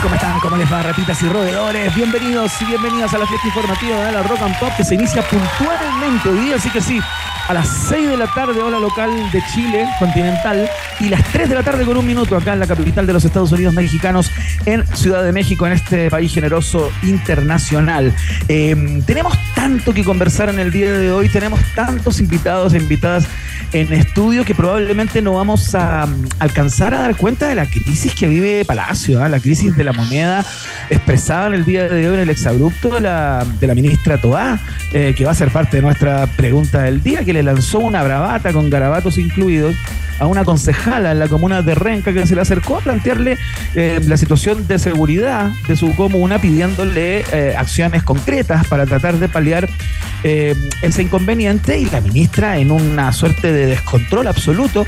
¿Cómo están? ¿Cómo les va, ratitas y roedores? Bienvenidos y bienvenidas a la fiesta informativa de la Rock and Pop que se inicia puntualmente hoy día, así que sí, a las 6 de la tarde, hora local de Chile, continental, y las 3 de la tarde con un minuto acá en la capital de los Estados Unidos mexicanos, en Ciudad de México, en este país generoso internacional. Eh, tenemos tanto que conversar en el día de hoy, tenemos tantos invitados e invitadas en estudio que probablemente no vamos a um, alcanzar a dar cuenta de la crisis que vive Palacio, ¿ah? la crisis de la moneda expresada en el día de hoy en el exabrupto de la, de la ministra Toá, eh, que va a ser parte de nuestra pregunta del día, le lanzó una bravata con garabatos incluidos a una concejala en la comuna de Renca que se le acercó a plantearle eh, la situación de seguridad de su comuna pidiéndole eh, acciones concretas para tratar de paliar eh, ese inconveniente y la ministra en una suerte de descontrol absoluto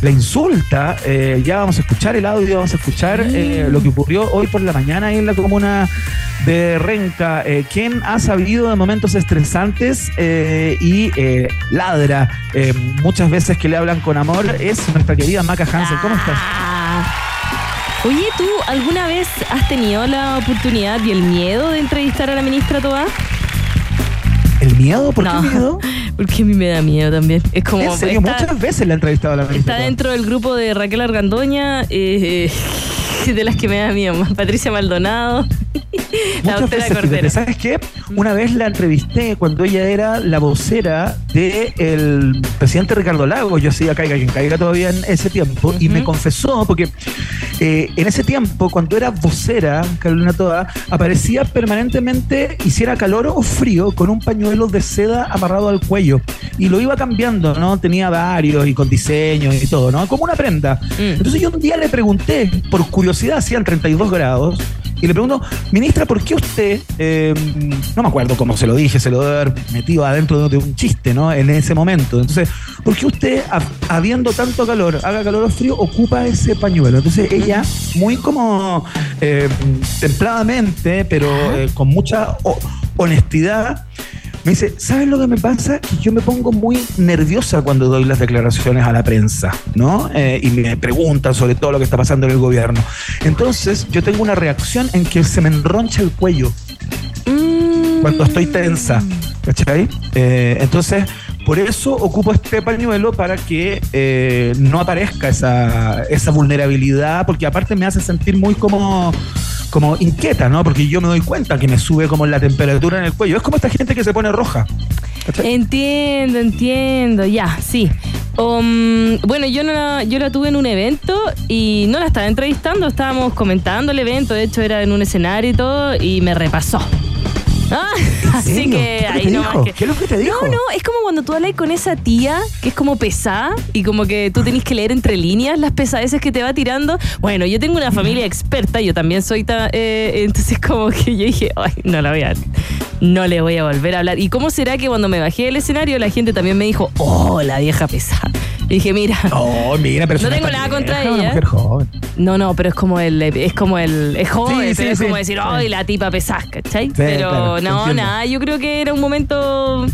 la insulta. ya vamos a escuchar el audio, vamos a escuchar lo que ocurrió hoy por la mañana ahí en la comuna de Renca. quien ha sabido de momentos estresantes y ladra muchas veces que le hablan con amor es nuestra querida Maca Hansen. ¿Cómo estás? Oye, ¿tú alguna vez has tenido la oportunidad y el miedo de entrevistar a la ministra Toa? ¿El miedo? ¿Por qué miedo? Porque a mí me da miedo también. Es como. ¿En serio? Muchas veces la he entrevistado a la ministra. Está dentro del grupo de Raquel Argandoña, eh, de las que me da miedo. Patricia Maldonado. Muchas veces, ¿Sabes qué? Una vez la entrevisté cuando ella era la vocera del presidente Ricardo Lago. Yo hacía caiga quien caiga todavía en ese tiempo. Y me confesó, porque eh, en ese tiempo, cuando era vocera, Carolina Toda, aparecía permanentemente, hiciera calor o frío, con un pañuelo de seda amarrado al cuello. Y lo iba cambiando, ¿no? Tenía varios y con diseños y todo, ¿no? Como una prenda. Mm. Entonces yo un día le pregunté, por curiosidad, hacían 32 grados y le pregunto, ministra, ¿por qué usted, eh, no me acuerdo cómo se lo dije, se lo debe haber metido adentro de un chiste, ¿no? En ese momento. Entonces, ¿por qué usted, habiendo tanto calor, haga calor o frío, ocupa ese pañuelo? Entonces ella, muy como eh, templadamente, pero eh, con mucha honestidad, me dice, ¿sabes lo que me pasa? Yo me pongo muy nerviosa cuando doy las declaraciones a la prensa, ¿no? Eh, y me preguntan sobre todo lo que está pasando en el gobierno. Entonces, yo tengo una reacción en que se me enroncha el cuello cuando estoy tensa, ¿cachai? Eh, entonces, por eso ocupo este pañuelo para que eh, no aparezca esa, esa vulnerabilidad, porque aparte me hace sentir muy como como inquieta, ¿no? Porque yo me doy cuenta que me sube como la temperatura en el cuello. Es como esta gente que se pone roja. Entiendo, entiendo, ya, sí. Um, bueno, yo no yo la tuve en un evento y no la estaba entrevistando, estábamos comentando el evento, de hecho era en un escenario y todo, y me repasó. Ah, así que ahí no. ¿Qué es lo que te dijo? No, no, es como cuando tú hablas con esa tía que es como pesada y como que tú tenés que leer entre líneas las pesadeces que te va tirando. Bueno, yo tengo una familia experta, yo también soy. Eh, entonces, como que yo dije, ay, no la voy a. No le voy a volver a hablar. ¿Y cómo será que cuando me bajé del escenario la gente también me dijo, oh, la vieja pesada? Y dije, mira. Oh, mira, pero no tengo nada contra ella. No, no, pero es como el. Es como el. Es joven, pero es como decir, ¡ay, la tipa pesada! ¿cachai? pero no, nada, yo creo que era un momento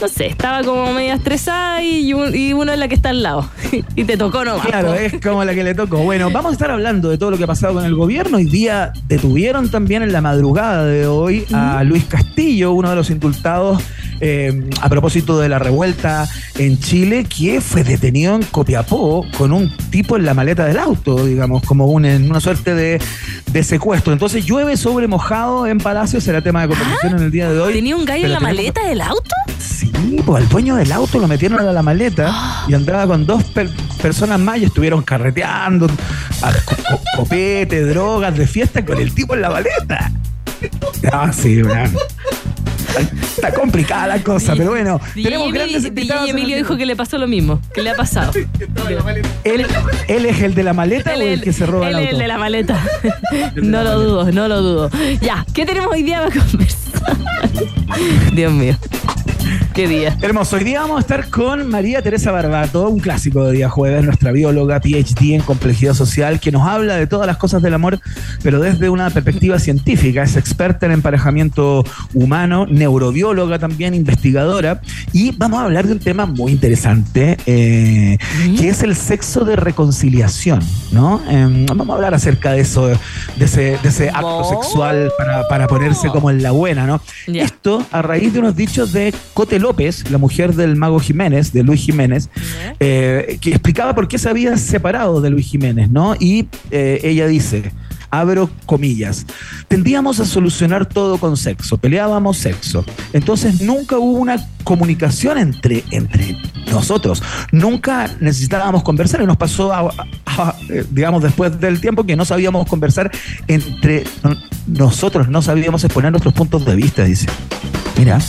no sé, estaba como media estresada y, uno es la que está al lado. y te tocó nomás. Claro, es como la que le tocó. Bueno, vamos a estar hablando de todo lo que ha pasado con el gobierno. Hoy día detuvieron también en la madrugada de hoy a Luis Castillo, uno de los indultados eh, a propósito de la revuelta en Chile, que fue detenido en Copiapó con un tipo en la maleta del auto, digamos, como una suerte de, secuestro. Entonces llueve sobre mojado en Palacio, será tema de conversación en el día de hoy. ¿Tenía un gallo en la maleta del auto? Sí pues el dueño del auto lo metieron a la maleta y andaba con dos personas más y estuvieron carreteando, copete, drogas de fiesta con el tipo en la maleta. Ah, sí, Está complicada la cosa, pero bueno. tenemos grandes invitados. Emilio dijo que le pasó lo mismo, que le ha pasado. ¿Él, ¿Él, es el de la maleta o el, que se roba el auto? Él es el de la maleta. no lo dudo, no lo dudo. Ya, ¿qué tenemos hoy día para conversar? Dios mío. Qué día. Hermoso. Hoy día vamos a estar con María Teresa Barbato, un clásico de día jueves, nuestra bióloga PhD en complejidad social, que nos habla de todas las cosas del amor, pero desde una perspectiva científica. Es experta en emparejamiento humano, neurobióloga también, investigadora. Y vamos a hablar de un tema muy interesante, eh, que es el sexo de reconciliación, ¿no? Em, vamos a hablar acerca de eso, de ese, de ese acto sexual para, para, ponerse como en la buena, ¿no? Esto a raíz de unos dichos de Cote López, la mujer del mago Jiménez, de Luis Jiménez, eh, que explicaba por qué se había separado de Luis Jiménez, ¿no? Y eh, ella dice, abro comillas, tendíamos a solucionar todo con sexo, peleábamos sexo. Entonces nunca hubo una comunicación entre, entre nosotros, nunca necesitábamos conversar y nos pasó, eh, digamos, después del tiempo que no sabíamos conversar entre nosotros, no sabíamos exponer nuestros puntos de vista, dice. Mira.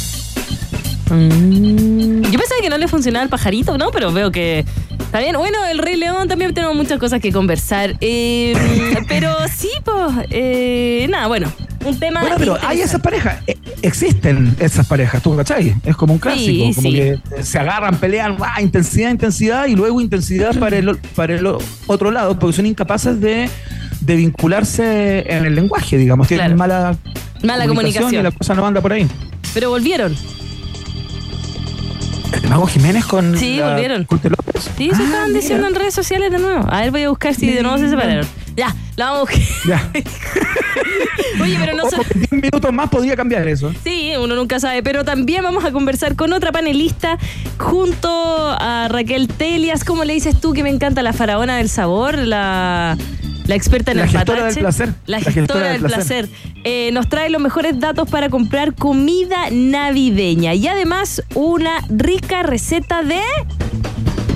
Mm. Yo pensaba que no le funcionaba el pajarito, ¿no? Pero veo que está bien. Bueno, el Rey León también tenemos muchas cosas que conversar. Eh, pero sí, pues. Eh, nada, bueno. Un tema. Bueno, pero hay esas parejas. Eh, existen esas parejas, ¿tú cachai? Es como un clásico. como que se agarran, pelean, ah, intensidad, intensidad y luego intensidad para el, para el otro lado, porque son incapaces de, de vincularse en el lenguaje, digamos. Tienen mala, mala comunicación y la cosa no anda por ahí. Pero volvieron. ¿El Mago Jiménez con. Sí, volvieron. Sí, se estaban ah, diciendo en redes sociales de nuevo. A ver, voy a buscar si de nuevo se separaron. Ya, la vamos a buscar. Ya. Oye, pero no son... 10 minutos más podría cambiar eso. Sí, uno nunca sabe. Pero también vamos a conversar con otra panelista junto a Raquel Telias. ¿Cómo le dices tú que me encanta la faraona del sabor? La la experta en la el gestora del placer. La, gestora, del placer. Eh, nos trae los mejores datos para comprar comida navideña y además una rica receta de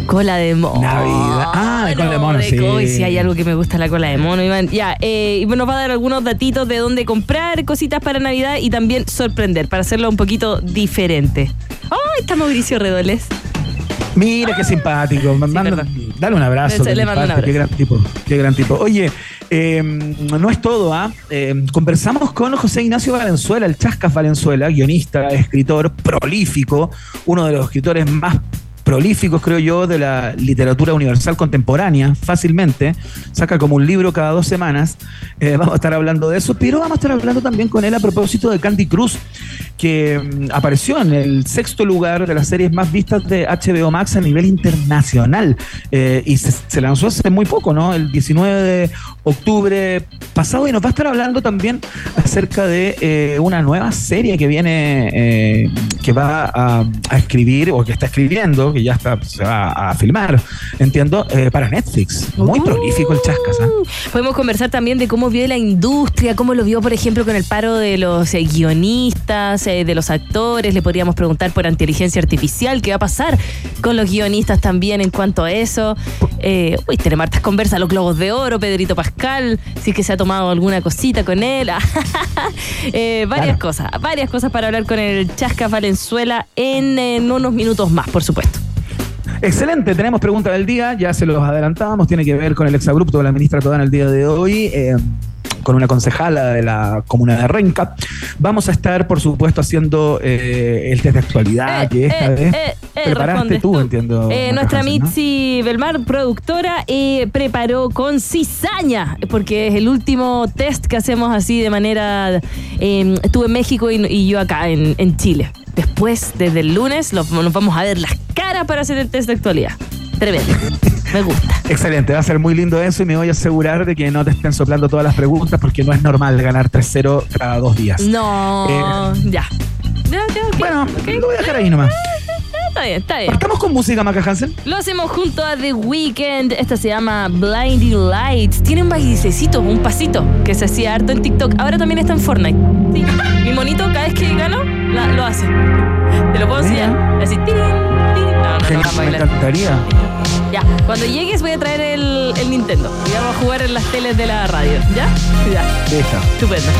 cola de mono. Navidad. Ah, cola de mono, sí. Hoy si hay algo que me gusta la cola de mono, Iván. Ya, eh, y nos va a dar algunos datitos de dónde comprar cositas para Navidad y también sorprender, para hacerlo un poquito diferente. ¡Oh, está Mauricio Redoles! Mira qué simpático. dale un abrazo. Qué gran tipo. Qué gran tipo. Oye, em, no es todo, ¿ah? Em, conversamos con José Ignacio Valenzuela, el Chascas Valenzuela, guionista, escritor prolífico, uno de los escritores más prolíficos, creo yo, de la literatura universal contemporánea, fácilmente. Saca como un libro cada dos semanas. Eh, vamos a estar hablando de eso, pero vamos a estar hablando también con él a propósito de Candy Cruz, que mm, apareció en el sexto lugar de las series más vistas de HBO Max a nivel internacional. Eh, y se, lanzó hace muy poco, ¿no? El 19 de octubre pasado. Y nos va a estar hablando también acerca de eh, una nueva serie que viene, que va a escribir o que está escribiendo que ya está, se va a filmar, entiendo, eh, para Netflix. Muy prolífico el Chascas. Podemos conversar también de cómo vio la industria, cómo lo vio, por ejemplo, con el paro de los eh, guionistas, eh, de los actores. Le podríamos preguntar por inteligencia artificial, qué va a pasar con los guionistas también en cuanto a eso. uy, Telemartas conversa, los globos de oro, Pedrito Pascal, si es que se ha tomado alguna cosita con él. varias cosas, varias cosas para hablar con el Chascas Valenzuela en, en unos minutos más, por supuesto. Excelente, tenemos pregunta del día, ya se los adelantábamos, tiene que ver con el exabrupto de la ministra Todana el día de hoy. Eh, con una concejala de la comuna de Renca. Vamos a estar, por supuesto, haciendo eh, el test de actualidad, eh, que esta vez preparaste tú, entiendo. nuestra Mitzi Belmar, productora, preparó con cizaña, porque es el último test que hacemos así de manera... estuve en México y, yo acá en, en Chile. Después, desde el lunes, nos vamos a ver las caras para hacer el test de actualidad. Tremendo. Me gusta. Excelente, va a ser muy lindo eso y me voy a asegurar de que no te estén soplando todas las preguntas porque no es normal ganar 3-0 cada dos días. No, eh, ya. Bueno, lo voy a dejar ahí nomás. Está bien, está bien. Partamos con música, Maca Hansen. Lo hacemos junto a The Weeknd. Esta se llama Blinding Lights. Tiene un bailecito, un pasito que se hacía harto en TikTok. Ahora también está en Fortnite. Sí. Mi monito, cada vez que gano, lo hace. ¿Te lo puedo enseñar? Así, no, me encantaría. Ya, cuando llegues voy a traer el, el Nintendo y vamos a jugar en las teles de la radio. ¿Ya? Ya. Listo. Estupendo.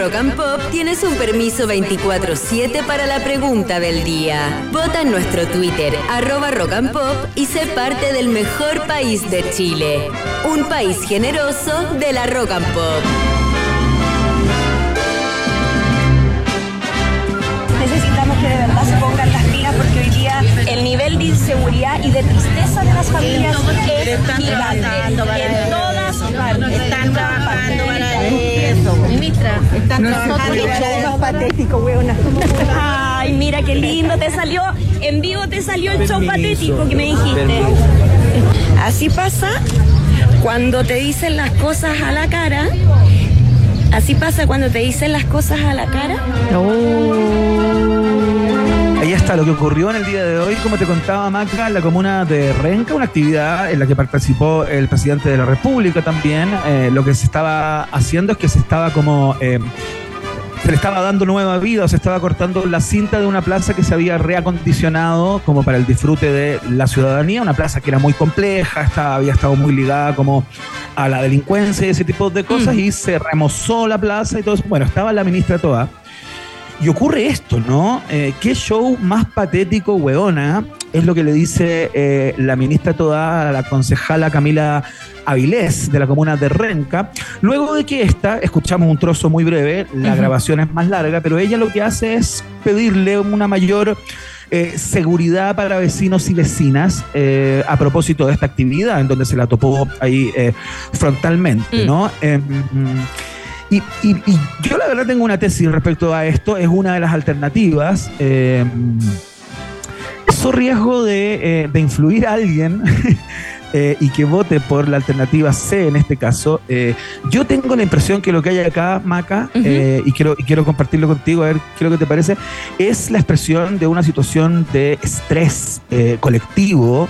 Rock and Pop tienes un permiso 24-7 para la pregunta del día. Vota en nuestro Twitter, arroba Rock and Pop, y sé parte del mejor país de Chile. Un país generoso de la Rock and Pop. Necesitamos que de verdad se pongan las pilas porque hoy día el nivel de inseguridad y de tristeza de las familias es gigante. Ministra, están trabajando patético, weona. Ay, mira qué lindo te salió. En vivo te salió el show patético que me dijiste. Así pasa cuando te dicen las cosas a la cara. Así pasa cuando te dicen las cosas a la cara. Ahí está lo que ocurrió en el día de hoy, como te contaba Maca, en la comuna de Renca, una actividad en la que participó el presidente de la República también. Eh, lo que se estaba haciendo es que se estaba como... eh, se le estaba dando nueva vida, o se estaba cortando la cinta de una plaza que se había reacondicionado como para el disfrute de la ciudadanía, una plaza que era muy compleja, estaba, había estado muy ligada como a la delincuencia y ese tipo de cosas, y se remozó la plaza y todo eso. Bueno, estaba la ministra toda. Y ocurre esto, ¿no? Eh, ¿Qué show más patético, weona? Es lo que le dice eh, la ministra toda a la concejala Camila Avilés de la comuna de Renca. Luego de que esta, escuchamos un trozo muy breve, la grabación es más larga, pero ella lo que hace es pedirle una mayor eh, seguridad para vecinos y vecinas eh, a propósito de esta actividad, en donde se la topó ahí eh, frontalmente, Mm. ¿no? Y, y- y yo la verdad tengo una tesis respecto a esto, es una de las alternativas. Eh, eso riesgo eh, de influir a alguien eh, y que vote por la alternativa C en este caso. eh, yo tengo la impresión que lo que hay acá, Maca, eh, y, quiero, y quiero compartirlo contigo, a ver qué es lo que te parece, es la expresión de una situación de estrés colectivo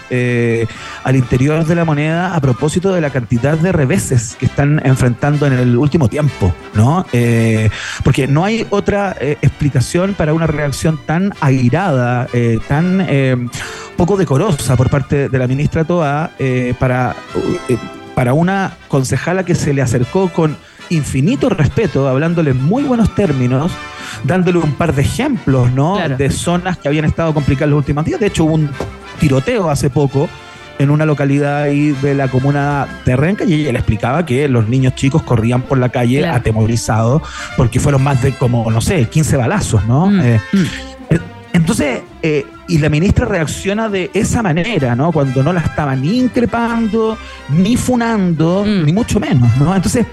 al interior de la moneda a propósito de la cantidad de reveses que están enfrentando en el último tiempo, ¿no? Porque no hay otra explicación para una reacción tan airada, tan poco decorosa por parte de la ministra Toa eh, para, eh, para una concejala que se le acercó con infinito respeto, hablándole en muy buenos términos, dándole un par de ejemplos, ¿no? Claro. De zonas que habían estado complicadas los últimos días. De hecho, hubo un tiroteo hace poco en una localidad ahí de la comuna de Renca y ella le explicaba que los niños chicos corrían por la calle Claro. atemorizados porque fueron más de como, no sé, 15 balazos, ¿no? Mm, Eh, mm. eh, entonces, eh, y la ministra reacciona de esa manera, ¿no? Cuando no la estaba ni increpando, ni funando, Mm. ni mucho menos, ¿no? Entonces,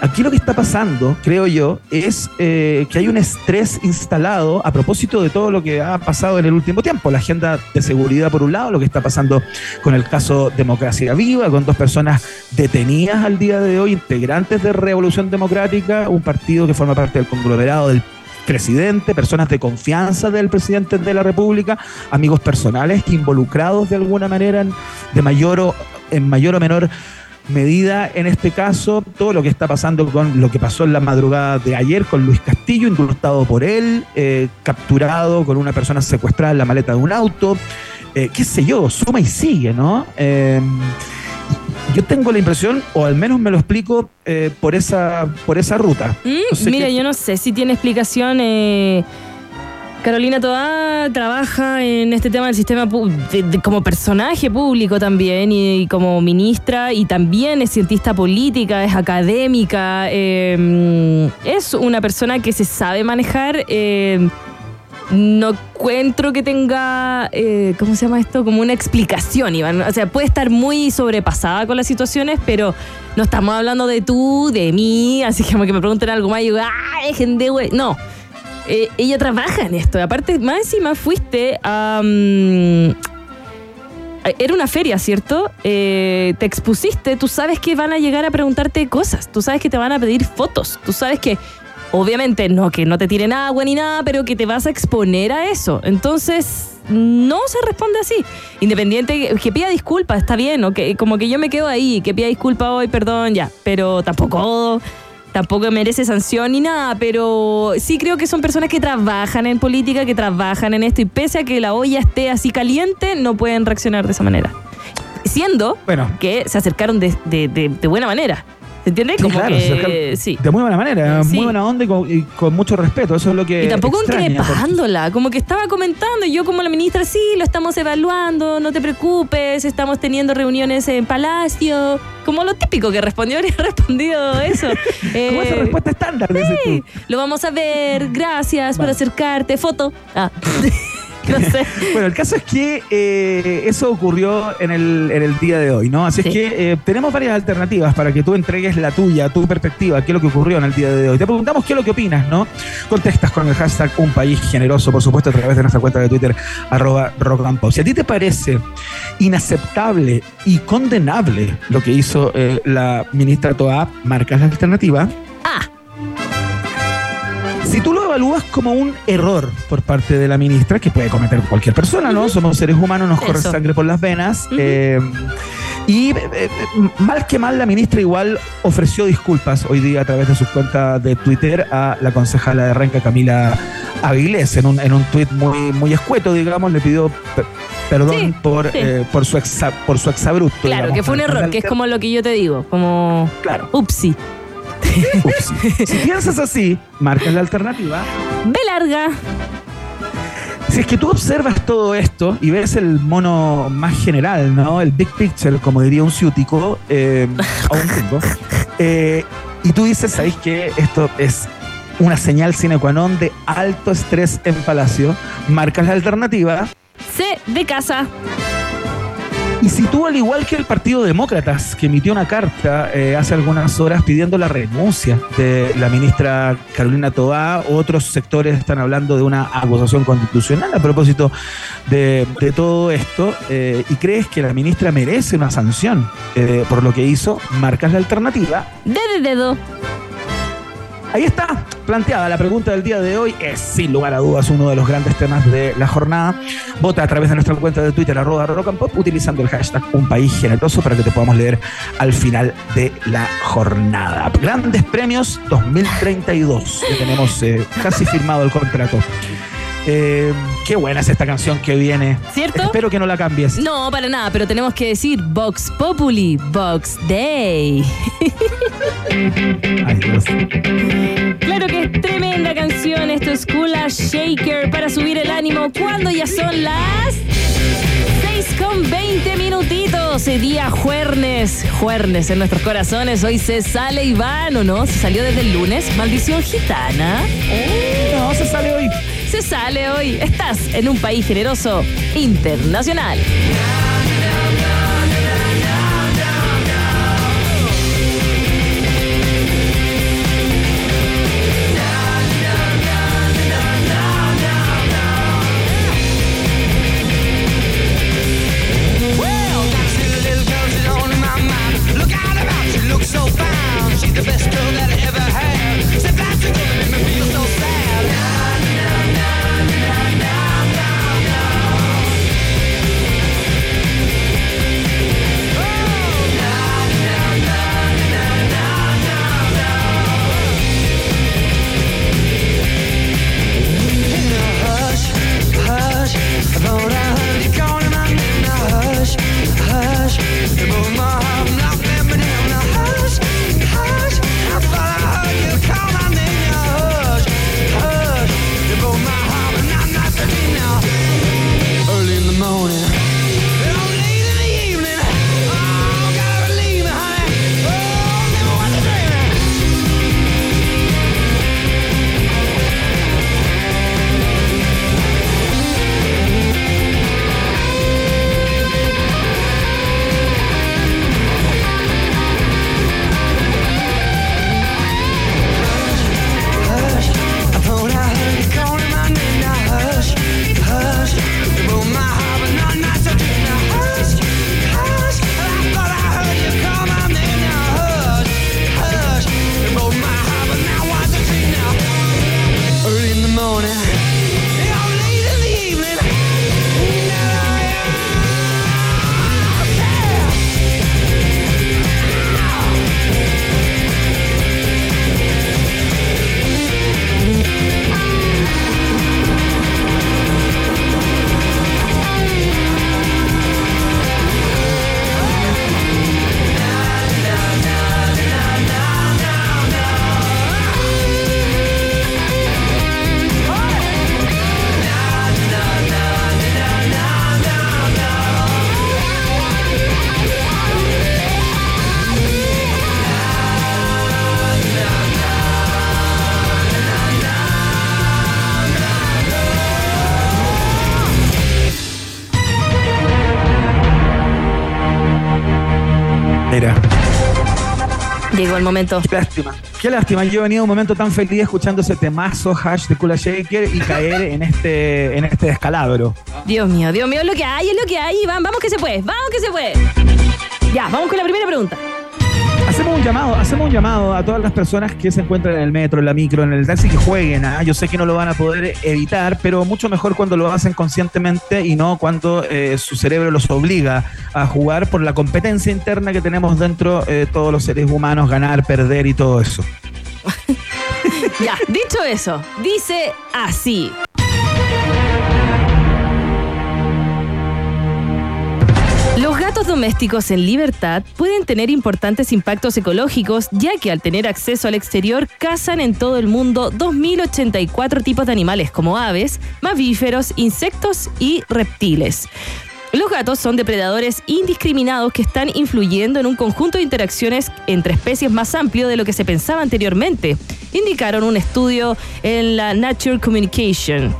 aquí lo que está pasando, creo yo, es eh, que hay un estrés instalado a propósito de todo lo que ha pasado en el último tiempo. La agenda de seguridad, por un lado, lo que está pasando con el caso Democracia Viva, con dos personas detenidas al día de hoy, integrantes de Revolución Democrática, un partido que forma parte del conglomerado del presidente, personas de confianza del presidente de la República, amigos personales involucrados de alguna manera en, de mayor o, en mayor o menor medida en este caso, todo lo que está pasando con lo que pasó en la madrugada de ayer con Luis Castillo, indultado por él, eh, capturado con una persona secuestrada en la maleta de un auto, eh, qué sé yo, suma y sigue, ¿no? Eh, yo tengo la impresión, o al menos me lo explico, eh, por, esa, por esa ruta. Mm, No sé Mira, yo no sé si tiene explicación. eh, Carolina Toá trabaja en este tema del sistema de- de- como personaje público también y, y como ministra y también es cientista política, es académica, eh, es una persona que se sabe manejar. eh, no encuentro que tenga, eh, ¿cómo se llama esto? Como una explicación, Iván. O sea, puede estar muy sobrepasada con las situaciones, pero no estamos hablando de tú, de mí, así que como que me pregunten algo más y yo, ¡ah, dejen de güey! No. Eh, ella trabaja en esto. Aparte, más encima fuiste a. mm, era una feria, ¿cierto? Eh, te expusiste, tú sabes que van a llegar a preguntarte cosas, tú sabes que te van a pedir fotos, tú sabes que, obviamente, no que no te tiren agua ni nada, pero que te vas a exponer a eso. Entonces, no se responde así. Independiente, que pida disculpas, está bien, o que, como que yo me quedo ahí, que pida disculpas hoy, perdón, ya, pero tampoco tampoco merece sanción ni nada, pero sí creo que son personas que trabajan en política, que trabajan en esto y pese a que la olla esté así caliente, no pueden reaccionar de esa manera. Siendo Bueno. que se acercaron de, de- de- de buena manera. ¿Se entiende? Sí, claro, que sí. De muy buena manera, Sí. muy buena onda y con, y con mucho respeto. Eso es lo que. Y tampoco extraña, porque- increpándola, como que estaba comentando, y yo como la ministra, sí, lo estamos evaluando, no te preocupes, estamos teniendo reuniones en Palacio, como lo típico que respondió, habría respondido eso. Como esa Eh, respuesta estándar, Sí, lo vamos a ver, gracias por acercarte, foto. Ah, no sé. Bueno, el caso es que eh, eso ocurrió en el, en el día de hoy, ¿no? Así Sí. es que eh, tenemos varias alternativas para que tú entregues la tuya, tu perspectiva, qué es lo que ocurrió en el día de hoy. Te preguntamos qué es lo que opinas, ¿no? Contestas con el hashtag Un País Generoso, por supuesto, a través de nuestra cuenta de Twitter, arroba rock and pop. Si a ti te parece inaceptable y condenable lo que hizo eh, la ministra Toa, marcas la alternativa. Evalúas como un error por parte de la ministra, que puede cometer cualquier persona, ¿no? Somos seres humanos, nos corre Eso. sangre por las venas. Eh, y eh, eh, mal que mal, la ministra igual ofreció disculpas hoy día a través de su cuenta de Twitter a la concejala de Renca, Camila Avilés, en un, en un tuit muy, muy escueto, digamos, le pidió pe- perdón Sí, por, sí. eh, por su exa, por su exabrupto. claro, digamos, que fue un error, que es como lo que yo te digo, como Claro. upsi. Ups. si piensas así, marcas la alternativa. Ve larga. Si es que tú observas todo esto y ves el mono más general, ¿no? El big picture, como diría un ciútico, eh, o un gringo, eh, y tú dices, ¿sabéis que esto es una señal sine qua non de alto estrés en Palacio? Marcas la alternativa. C de casa. Y si tú, al igual que el Partido Demócratas, que emitió una carta eh, hace algunas horas pidiendo la renuncia de la ministra Carolina Tobá, otros sectores están hablando de una acusación constitucional a propósito de, todo esto, eh, y crees que la ministra merece una sanción eh, por lo que hizo, marcas la alternativa. Dede dedo. Ahí está, planteada la pregunta del día de hoy. Es sin lugar a dudas uno de los grandes temas de la jornada. Vota a través de nuestra cuenta de Twitter, arroba rock pop, utilizando el hashtag Un País Generoso para que te podamos leer al final de la jornada. Grandes premios 2032, que tenemos eh, casi firmado el contrato. Eh, qué buena es esta canción que viene. ¿Cierto? Espero que no la cambies. No, para nada, pero tenemos que decir Vox Populi, Vox Day. Ay, Dios. Claro que es tremenda canción, esto es Kula Shaker para subir el ánimo cuando ya son las 6 con 20 minutitos, día jueves, jueves en nuestros corazones, hoy se sale Iván, ¿o no? Se salió desde el lunes, maldición gitana. No, se sale hoy. Se sale hoy, estás en un país generoso internacional. Momento. Qué lástima. Qué lástima. Yo he venido un momento tan feliz escuchando ese temazo hash de Kula Shaker y caer en este, en este descalabro. Dios mío, Dios mío, es lo que hay, es lo que hay, Iván. Vamos que se puede, vamos que se puede. Ya, vamos con la primera pregunta. Hacemos un llamado, hacemos un llamado a todas las personas que se encuentran en el metro, en la micro, en el taxi que jueguen. ¿ah? Yo sé que no lo van a poder evitar, pero mucho mejor cuando lo hacen conscientemente y no cuando eh, su cerebro los obliga a jugar por la competencia interna que tenemos dentro de todos los seres humanos, ganar, perder y todo eso. Ya, dicho eso, dice así. Gatos domésticos en libertad pueden tener importantes impactos ecológicos, ya que al tener acceso al exterior cazan en todo el mundo 2.084 tipos de animales como aves, mamíferos, insectos y reptiles. Los gatos son depredadores indiscriminados que están influyendo en un conjunto de interacciones entre especies más amplio de lo que se pensaba anteriormente, indicaron un estudio en la Nature Communication.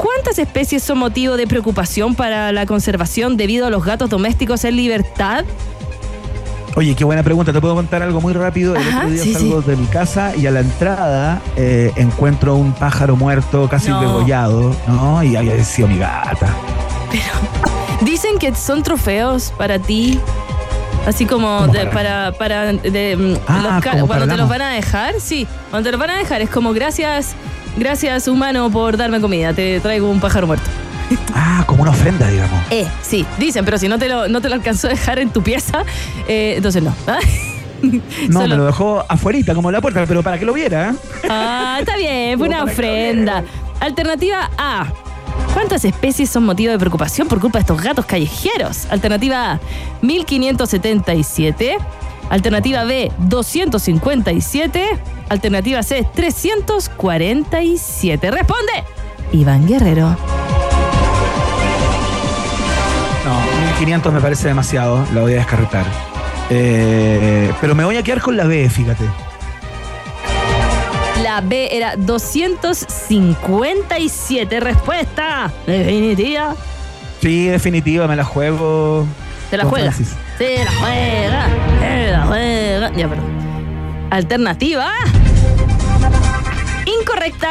¿Cuántas especies son motivo de preocupación para la conservación debido a los gatos domésticos en libertad? Oye, qué buena pregunta. Te puedo contar algo muy rápido. El Ajá, otro día sí, salgo de mi casa y a la entrada eh, encuentro un pájaro muerto, casi No. degollado, ¿no? Y había sido mi gata. Dicen que son trofeos para ti. Así como ¿Cómo de- para? para, de, mm, Ah, los como cuando te los van a dejar, sí, cuando te los van a dejar es como gracias, gracias humano por darme comida, te traigo un pájaro muerto. Ah, como una ofrenda, digamos. Eh, sí, dicen, pero si no te lo, no te lo alcanzó a dejar en tu pieza, eh, entonces no. ¿ah? No, Solo- me lo dejó afuerita, como en la puerta, pero para que lo viera. ¿eh? Ah, está bien, fue una ofrenda. Alternativa A. ¿Cuántas especies son motivo de preocupación por culpa de estos gatos callejeros? Alternativa A, 1577. Alternativa B, 257. Alternativa C, 347. Responde. Iván Guerrero. No, 1500 me parece demasiado, la voy a descartar. Eh, pero me voy a quedar con la B, fíjate. La B era 257. Respuesta definitiva. Sí, definitiva, me la juego. Se la juega. Francis. Se la juega. Se la juega. Ya, pero. Alternativa. Incorrecta.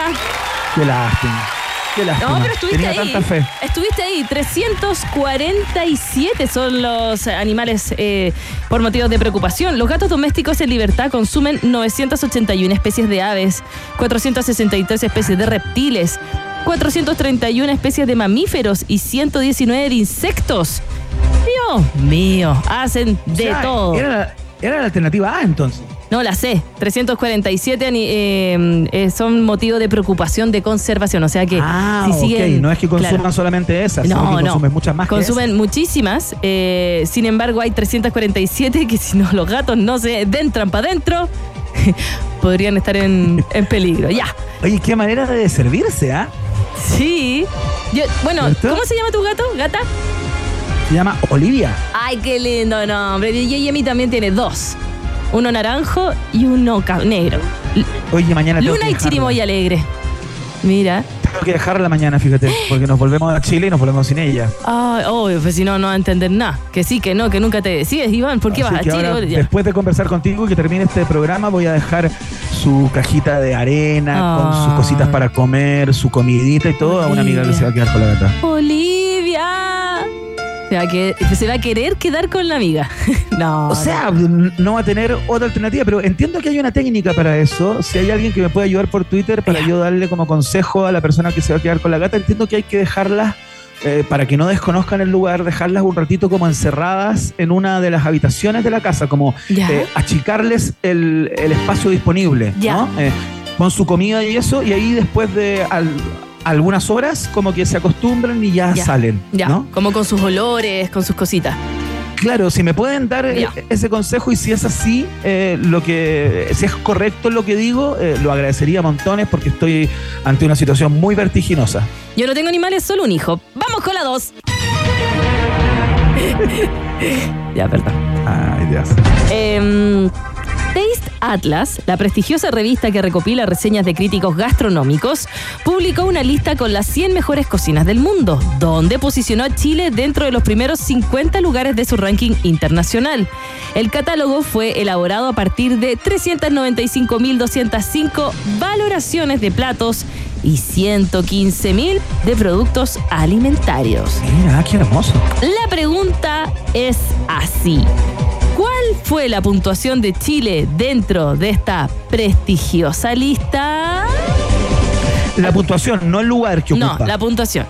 Qué lástima. Qué lástima. No, pero estuviste Tenía ahí. tanta fe. Estuviste ahí. 347 son los animales eh, por motivos de preocupación. Los gatos domésticos en libertad consumen 981 especies de aves, 463 especies de reptiles, 431 especies de mamíferos y 119 de insectos. Dios mío, hacen O de sea, todo. Era la, era la alternativa A entonces. No, la C. 347 ani- eh, eh, son motivo de preocupación de conservación. O sea que ah, si ok. siguen. No es que consuman Claro. solamente esas, sino No, que no. consumen muchas más. que Consumen muchísimas. eh, sin embargo, hay 347 que si no los gatos no se entran para adentro, podrían estar en, en peligro. Ya. Oye, qué manera de servirse, ¿ah? Sí. Yo- bueno, ¿Cierto? ¿cómo se llama tu gato? ¿Gata? Se llama Olivia. Ay, qué lindo nombre. Y Yemi también tiene dos. Uno naranjo y uno negro. Oye, mañana tengo Luna que y dejarla. Chirimoya alegre. Mira. Tengo que dejarla mañana, fíjate, porque nos volvemos a Chile y nos volvemos sin ella. Ay, obvio, pues si no, no va a entender nada. Que sí, que no, que nunca te decides, Iván. ¿Por qué Así vas a Chile? ahora, después de conversar contigo y que termine este programa, voy a dejar su cajita de arena, con sus Ah. cositas para comer, su comidita y todo a una amiga que se va a quedar con la gata. Olivia. Se va, a que- se va a querer quedar con la amiga. no. O sea, no va a tener otra alternativa, pero entiendo que hay una técnica para eso. Si hay alguien que me puede ayudar por Twitter para yo darle como consejo a la persona que se va a quedar con la gata, entiendo que hay que dejarlas, eh, para que no desconozcan el lugar, dejarlas un ratito como encerradas en una de las habitaciones de la casa, como eh, achicarles el, el espacio disponible. ¿no? Eh, con su comida y eso, y ahí después de al- algunas horas como que se acostumbran y ya, Ya. salen, ya, ¿no? como con sus olores, con sus cositas. Claro, si me pueden dar eh, Ya. ese consejo y si es así, eh, lo que si es correcto lo que digo, eh, lo agradecería montones porque estoy ante una situación muy vertiginosa. Yo no tengo animales, solo un hijo. Vamos con la dos. ya, perdón. Ay, Dios. Taste Atlas, la prestigiosa revista que recopila reseñas de críticos gastronómicos, publicó una lista con las 100 mejores cocinas del mundo, donde posicionó a Chile dentro de los primeros 50 lugares de su ranking internacional. El catálogo fue elaborado a partir de 395.205 valoraciones de platos y 115.000 de productos alimentarios. Mira, qué hermoso. La pregunta es así. ¿Cuál fue la puntuación de Chile dentro de esta prestigiosa lista? La puntuación, no el lugar que No, ocupa. la puntuación.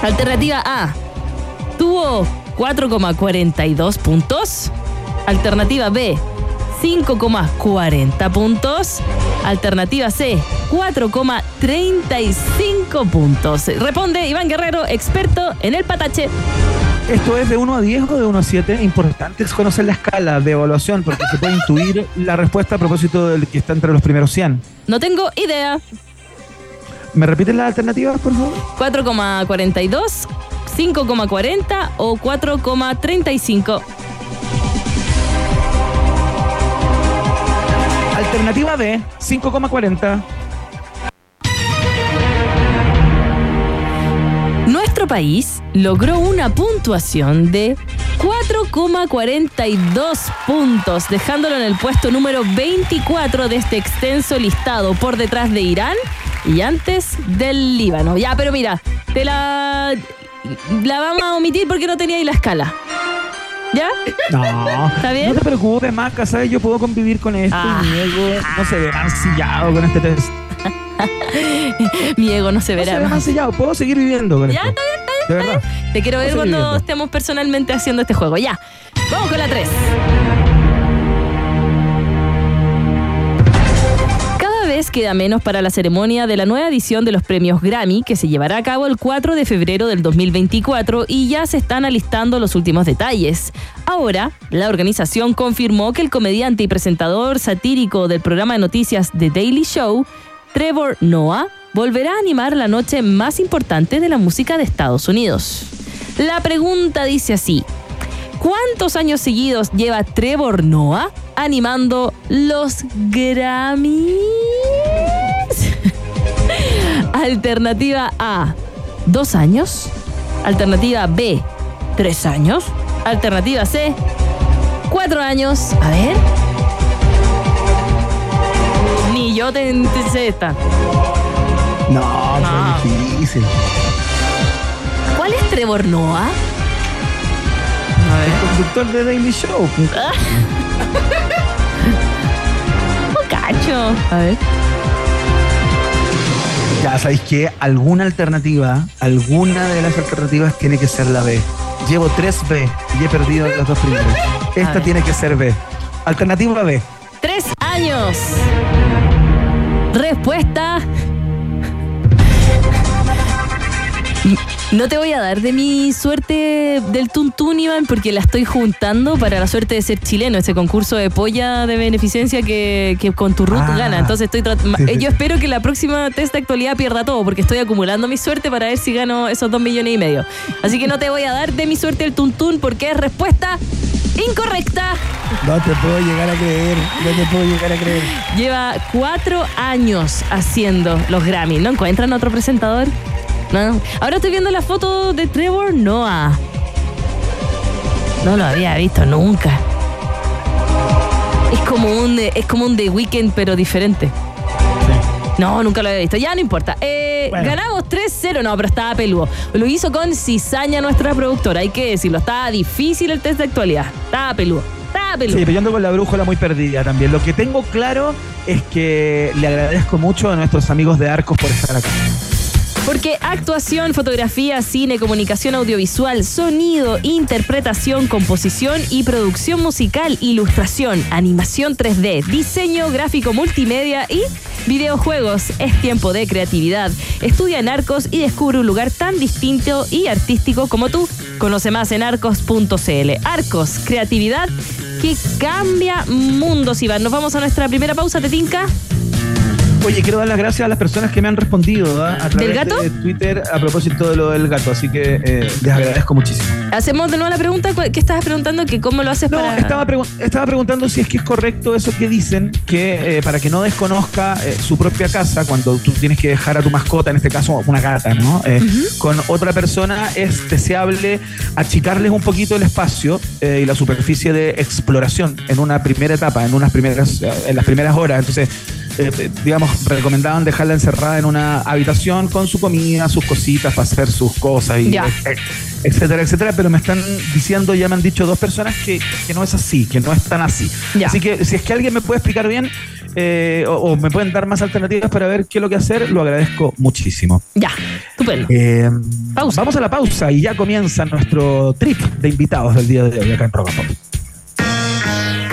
Alternativa A. Tuvo 4,42 puntos. Alternativa B. 5,40 puntos. Alternativa C. 4,35 puntos. Responde Iván Guerrero, experto en el patache. ¿Esto es de 1 a 10 o de 1 a 7? Importante es conocer la escala de evaluación porque se puede intuir la respuesta a propósito del que está entre los primeros 100. No tengo idea. ¿Me repites las alternativas, por favor? 4,42, 5,40 o 4,35. Alternativa B, 5,40. País logró una puntuación de 4,42 puntos, dejándolo en el puesto número 24 de este extenso listado, por detrás de Irán y antes del Líbano. Ya, pero mira, te la, la vamos a omitir porque no tenía ahí la escala. ¿Ya? No, ¿Está bien? no te preocupes, Maca, ¿sabes? Yo puedo convivir con esto Ah. y no se ve mancillado con este test. Mi ego no se No se verá ve más. puedo seguir viviendo con Ya, esto. está bien, está bien. De verdad. Te quiero ver cuando estemos personalmente haciendo este juego. Ya. Vamos con la 3. Cada vez queda menos para la ceremonia de la nueva edición de los premios Grammy, que se llevará a cabo el 4 de febrero del 2024 y ya se están alistando los últimos detalles. Ahora, la organización confirmó que el comediante y presentador satírico del programa de noticias The Daily Show, Trevor Noah, volverá a animar la noche más importante de la música de Estados Unidos. La pregunta dice así. ¿Cuántos años seguidos lleva Trevor Noah animando los Grammys? Alternativa A, dos años. Alternativa B, tres años. Alternativa C, cuatro años. A ver. Ni yo te, te sé esta. No, No. fue difícil. ¿Cuál es Trevor Noah? A ver. El conductor de Daily Show. Un cacho. A ver. Ya sabéis que alguna alternativa, alguna de las alternativas tiene que ser la B. Llevo tres B y he perdido las dos primeras. Esta tiene que ser B. Alternativa B. Tres años. Respuesta. No te voy a dar de mi suerte del tuntún, Iván, porque la estoy juntando para la suerte de ser chileno, ese concurso de polla de beneficencia que, que con tu root Ah. gana. Entonces estoy Sí, sí, Yo espero que la próxima test de actualidad pierda todo, porque estoy acumulando mi suerte para ver si gano esos dos millones y medio. Así que no te voy a dar de mi suerte el tuntún, porque es respuesta incorrecta. No te puedo llegar a creer. No te puedo llegar a creer. Lleva cuatro años haciendo los Grammy. ¿No encuentran otro presentador? No. Ahora estoy viendo la foto de Trevor Noah. No lo había visto nunca. Es como un, es como un The Weeknd, pero diferente. No, nunca lo había visto. Ya no importa. Eh, Bueno. Ganamos 3-0. No, pero estaba peludo. Lo hizo con cizaña nuestra productora. Hay que decirlo. Estaba difícil el test de actualidad. Estaba peludo. Estaba peludo. Sí, pero yo ando con la brújula muy perdida también. Lo que tengo claro es que le agradezco mucho a nuestros amigos de Arcos por estar acá. Porque actuación, fotografía, cine, comunicación audiovisual, sonido, interpretación, composición y producción musical, ilustración, animación 3D, diseño gráfico multimedia y videojuegos. Es tiempo de creatividad. Estudia en Arcos y descubre un lugar tan distinto y artístico como tú. Conoce más en arcos.cl. Arcos, creatividad que cambia mundos, Iván. Nos vamos a nuestra primera pausa, ¿te tinca? Oye, quiero dar las gracias a las personas que me han respondido ¿ah? a través gato? de Twitter a propósito de lo del gato, así que eh, les agradezco muchísimo. Hacemos de nuevo la pregunta. ¿Qué estabas preguntando? ¿Que ¿Cómo lo haces No, para...? estaba, pregun- estaba preguntando si es que es correcto eso que dicen, que eh, para que no desconozca eh, su propia casa, cuando tú tienes que dejar a tu mascota, en este caso una gata, ¿no? Eh, Con otra persona es deseable achicarles un poquito el espacio y la superficie de exploración en una primera etapa, en unas primeras, en las primeras horas. Entonces, eh, eh, digamos, recomendaban dejarla encerrada en una habitación con su comida, sus cositas para hacer sus cosas y Ya. etcétera, etcétera, pero me están diciendo, ya me han dicho dos personas que, que no es así, que no es tan así. Ya. Así que si es que alguien me puede explicar bien eh, o, o me pueden dar más alternativas para ver qué es lo que hacer, lo agradezco muchísimo. Ya, estupendo. Eh, Pausa. Vamos a la pausa y ya comienza nuestro trip de invitados del día de hoy acá en Rock.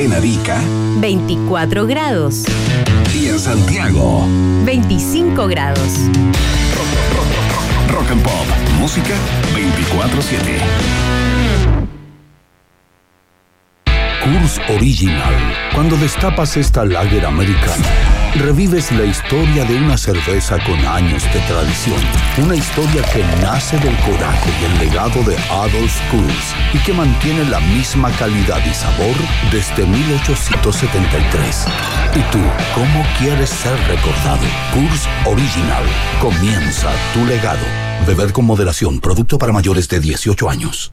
En Arica 24 grados, y en Santiago. 25 grados. Rock and Pop. Música 24-7. Coors Original. Cuando destapas esta lager americana, revives la historia de una cerveza con años de tradición. Una historia que nace del coraje y el legado de Adolf Coors y que mantiene la misma calidad y sabor desde 1873. ¿Y tú, cómo quieres ser recordado? Coors Original. Comienza tu legado. Beber con moderación. Producto para mayores de 18 años.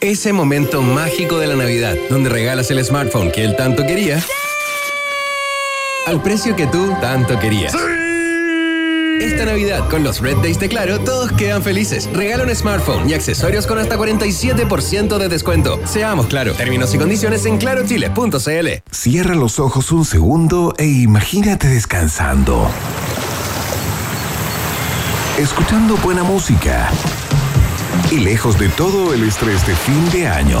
Ese momento mágico de la Navidad, donde regalas el smartphone que él tanto quería, al precio que tú tanto querías. Esta Navidad, con los Red Days de Claro, todos quedan felices. Regala un smartphone y accesorios con hasta 47% de descuento. Seamos claro. Términos y condiciones en clarochile.cl. Cierra los ojos un segundo e imagínate descansando. Escuchando buena música. Y lejos de todo el estrés de fin de año.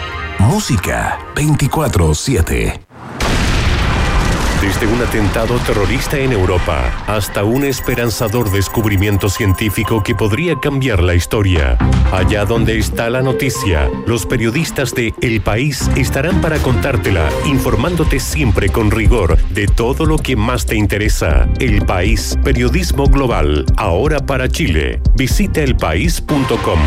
Música 24-7. Desde un atentado terrorista en Europa hasta un esperanzador descubrimiento científico que podría cambiar la historia. Allá donde está la noticia, los periodistas de El País estarán para contártela, informándote siempre con rigor de todo lo que más te interesa. El País, periodismo global, ahora para Chile. Visita elpaís.com.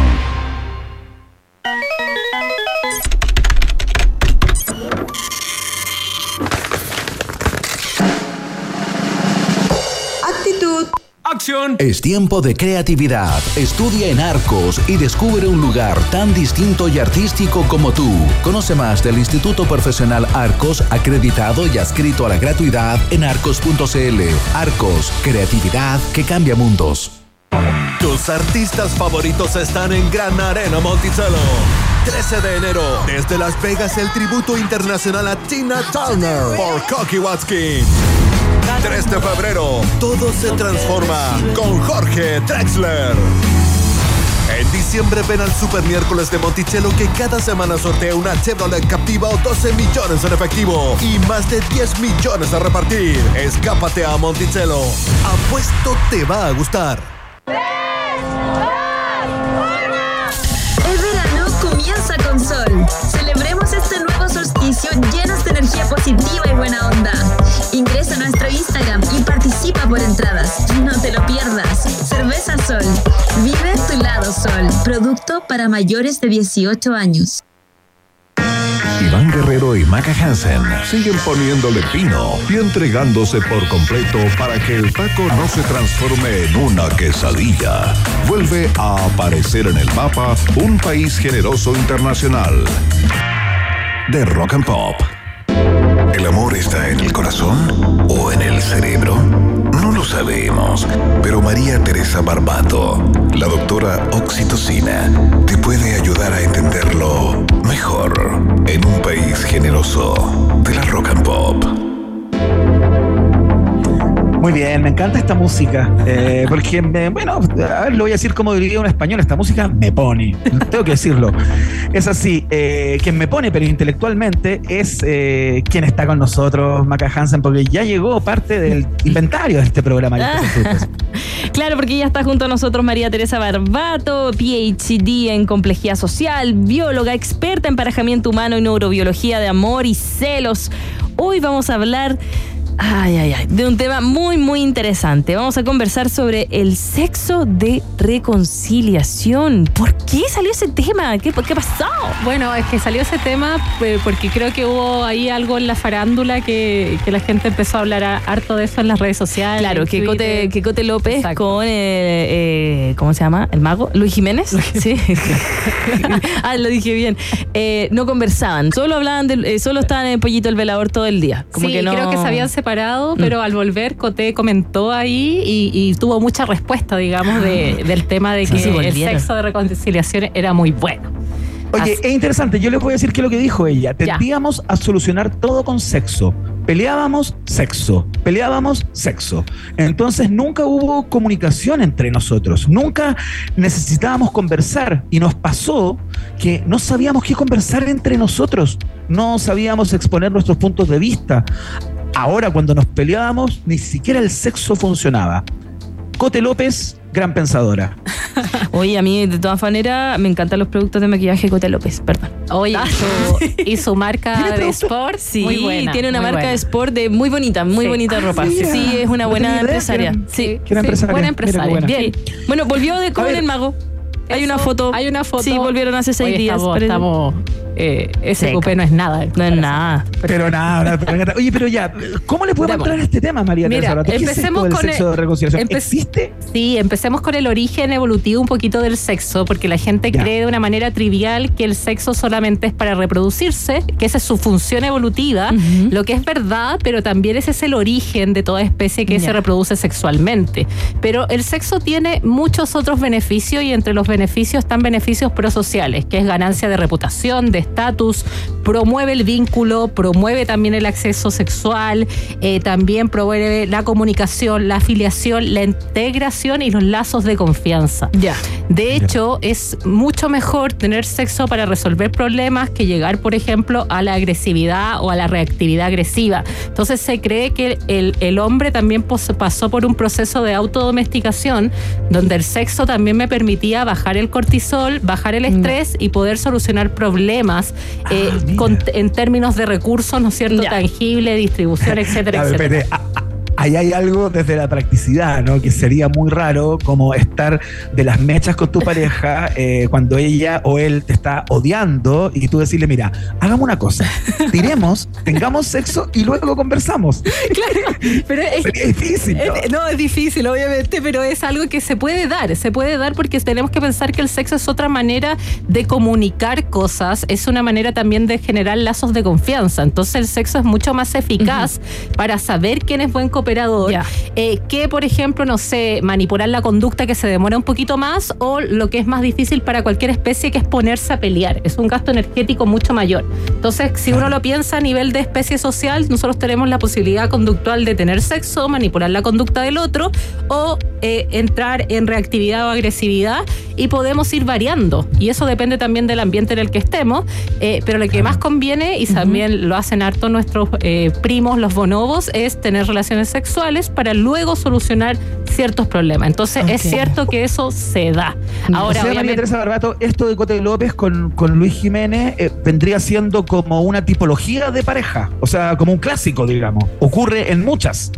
¡Acción! Es tiempo de creatividad. Estudia en Arcos y descubre un lugar tan distinto y artístico como tú. Conoce más del Instituto Profesional Arcos, acreditado y adscrito a la gratuidad en arcos.cl. Arcos, creatividad que cambia mundos. Tus artistas favoritos están en Gran Arena Monticello. 13 de enero, desde Las Vegas, el tributo internacional a Tina Turner por Cocky Watkins. 3 de febrero, todo se transforma con Jorge Drexler. En diciembre ven al Super Miércoles de Monticello que cada semana sortea una Chevrolet Captiva o 12 millones en efectivo y más de 10 millones a repartir. Escápate a Monticello. Apuesto te va a gustar. Energía positiva y buena onda. Ingresa a nuestro Instagram y participa por entradas. No te lo pierdas. Cerveza Sol. Vive tu lado sol. Producto para mayores de 18 años. Iván Guerrero y Maca Hansen siguen poniéndole pino y entregándose por completo para que el taco no se transforme en una quesadilla. Vuelve a aparecer en el mapa un país generoso internacional. De Rock and Pop. ¿El amor está en el corazón o en el cerebro? No lo sabemos, pero María Teresa Barbato, la doctora Oxitocina, te puede ayudar a entenderlo mejor en un país generoso de la rock and pop. Muy bien, me encanta esta música. eh, porque, bueno, a ver, lo voy a decir como diría un español: esta música me pone. Tengo que decirlo. Es así. eh, quien me pone, pero intelectualmente, es eh, quien está con nosotros, Maca Hansen, porque ya llegó parte del inventario de este programa. Claro, porque ya está junto a nosotros María Teresa Barbato, PhD en complejidad social, bióloga, experta en emparejamiento humano y neurobiología de amor y celos. Hoy vamos a hablar Ay, ay, ay. De un tema muy, muy interesante. Vamos a conversar sobre el sexo de reconciliación. ¿Por qué salió ese tema? ¿Qué, qué pasó? Bueno, es que salió ese tema eh, porque creo que hubo ahí algo en la farándula que, que la gente empezó a hablar a- harto de eso en las redes sociales. Claro, que Cote, Twitter. que Cote López Exacto. con, eh, eh, ¿cómo se llama? ¿El mago? ¿Luis Jiménez? Sí. ah, lo dije bien. Eh, no conversaban, solo hablaban, eh, solo estaban en el pollito el velador todo el día. Como sí, que no... creo que se habían separado, Mm. pero al volver Coté comentó ahí y, y tuvo mucha respuesta, digamos, de- del tema de que sí, el sexo de reconciliación era muy bueno. Oye, es interesante, yo les voy a decir qué es lo que dijo ella. Ya. Tendíamos a solucionar todo con sexo. Peleábamos, sexo. Peleábamos, sexo. Entonces nunca hubo comunicación entre nosotros. Nunca necesitábamos conversar. Y nos pasó que no sabíamos qué conversar entre nosotros. No sabíamos exponer nuestros puntos de vista. Ahora, cuando nos peleábamos, ni siquiera el sexo funcionaba. Cote López, gran pensadora. Oye, a mí de todas maneras me encantan los productos de maquillaje de Cote López, perdón. Oye, y su, y su marca de sport, Sí, muy buena. tiene una muy marca buena. de sport de muy bonita, muy Sí. bonita Ah, ropa. mira. Sí, es una No buena empresaria. Sí. que era Sí, empresaria. buena empresaria. buena. Bien. Bueno, volvió de ver. el mago. Hay una foto. Hay una foto. Sí, volvieron hace seis Oye, días. Estamos, estamos, eh, ese Seca. cupé no es nada. No es nada. Pero nada. Oye, pero ya, ¿cómo le podemos entrar a este tema, María Mira, Teresa Rato? ¿Qué es empecemos con sexo el- de reconciliación? empe- ¿Existe? Sí, empecemos con el origen evolutivo un poquito del sexo, porque la gente Ya. cree de una manera trivial que el sexo solamente es para reproducirse, que esa es su función evolutiva, lo que es verdad, pero también ese es el origen de toda especie que Ya. se reproduce sexualmente. Pero el sexo tiene muchos otros beneficios y entre los beneficios están beneficios prosociales, que es ganancia de reputación, de estatus, promueve el vínculo, promueve también el acceso sexual, eh, también promueve la comunicación, la afiliación, la integración y los lazos de confianza. Ya. De hecho, es mucho mejor tener sexo para resolver problemas que llegar, por ejemplo, a la agresividad o a la reactividad agresiva. Entonces se cree que el, el hombre también pasó por un proceso de autodomesticación donde el sexo también me permitía bajar el cortisol, bajar el estrés y poder solucionar problemas eh, Ah, mira. con- en términos de recursos, ¿no es cierto? Ya. Tangible, distribución, etcétera, etcétera. Ahí hay algo desde la practicidad, ¿no? Que sería muy raro como estar de las mechas con tu pareja eh, cuando ella o él te está odiando y tú decirle, mira, hagamos una cosa, tiremos, tengamos sexo y luego conversamos. Claro, pero es, Sería difícil. ¿no? Es- no, es difícil, obviamente, pero es algo que se puede dar. Se puede dar porque tenemos que pensar que el sexo es otra manera de comunicar cosas, es una manera también de generar lazos de confianza. Entonces, el sexo es mucho más eficaz para saber quién es buen eh, que, por ejemplo, no sé, manipular la conducta que se demora un poquito más o lo que es más difícil para cualquier especie que es ponerse a pelear. Es un gasto energético mucho mayor. Entonces, si uno lo piensa a nivel de especie social, nosotros tenemos la posibilidad conductual de tener sexo, manipular la conducta del otro o eh, entrar en reactividad o agresividad y podemos ir variando. Y eso depende también del ambiente en el que estemos. eh, pero lo que más conviene, y también lo hacen harto nuestros eh, primos, los bonobos, es tener relaciones sexuales para luego solucionar ciertos problemas. Entonces, es cierto que eso se da. Ahora, o sea, María Teresa Barbato, esto de Cote López con, con Luis Jiménez eh, vendría siendo como una tipología de pareja, o sea, como un clásico, digamos. Ocurre en muchas.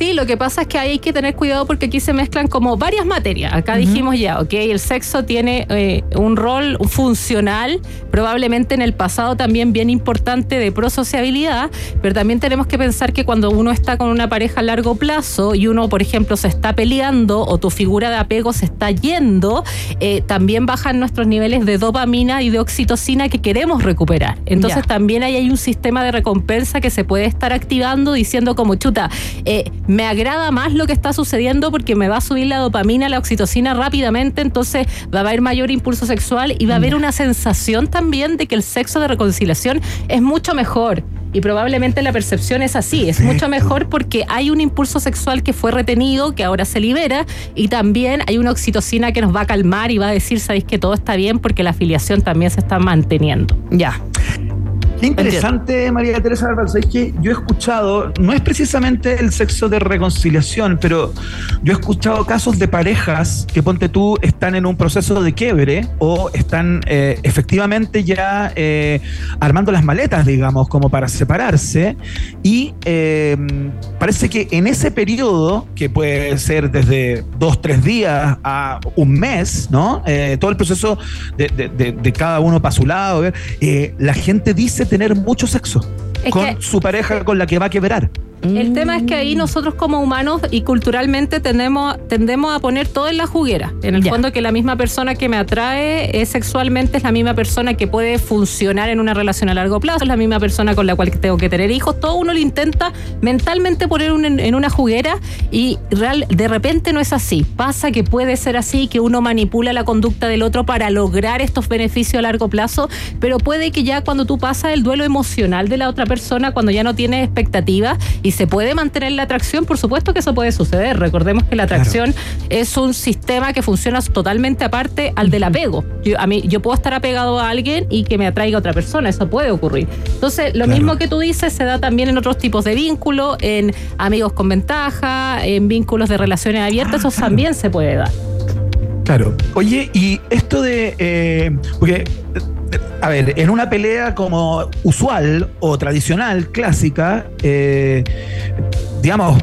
Sí, lo que pasa es que ahí hay que tener cuidado porque aquí se mezclan como varias materias. Acá dijimos ya, ok, el sexo tiene eh, un rol funcional, probablemente en el pasado también bien importante de prosociabilidad, pero también tenemos que pensar que cuando uno está con una pareja a largo plazo y uno, por ejemplo, se está peleando o tu figura de apego se está yendo, eh, también bajan nuestros niveles de dopamina y de oxitocina que queremos recuperar. Entonces Ya. también ahí hay un sistema de recompensa que se puede estar activando diciendo como chuta, eh, me agrada más lo que está sucediendo porque me va a subir la dopamina, la oxitocina rápidamente, entonces va a haber mayor impulso sexual y va a haber una sensación también de que el sexo de reconciliación es mucho mejor. Y probablemente la percepción es así, es mucho mejor porque hay un impulso sexual que fue retenido, que ahora se libera, y también hay una oxitocina que nos va a calmar y va a decir, sabéis que todo está bien porque la afiliación también se está manteniendo. Ya. Qué interesante, María Teresa Álvarez. Es que yo he escuchado, no es precisamente el sexo de reconciliación, pero yo he escuchado casos de parejas que, ponte tú, están en un proceso de quiebre o están eh, efectivamente ya eh, armando las maletas, digamos, como para separarse. Y eh, parece que en ese periodo, que puede ser desde dos, tres días a un mes, ¿no? Eh, todo el proceso de, de- de- de cada uno para su lado, la gente dice tener mucho sexo Es con que- su pareja con la que va a quebrar. El tema es que ahí nosotros como humanos y culturalmente tendemos, tendemos a poner todo en la juguera. En el fondo que la misma persona que me atrae eh, sexualmente es la misma persona que puede funcionar en una relación a largo plazo, es la misma persona con la cual tengo que tener hijos. Todo uno lo intenta mentalmente poner un- en una juguera y real, de repente no es así. Pasa que puede ser así, que uno manipula la conducta del otro para lograr estos beneficios a largo plazo, pero puede que ya cuando tú pasas el duelo emocional de la otra persona, cuando ya no tienes expectativas y se puede mantener la atracción, por supuesto que eso puede suceder. Recordemos que la atracción es un sistema que funciona totalmente aparte al del apego. Yo, a mí, yo puedo estar apegado a alguien y que me atraiga otra persona, eso puede ocurrir. Entonces, lo Claro. mismo que tú dices se da también en otros tipos de vínculos, en amigos con ventaja, en vínculos de relaciones abiertas, eso también se puede dar. Claro. Oye, y esto de. eh, porque. A ver, en una pelea como usual o tradicional, clásica, eh, digamos,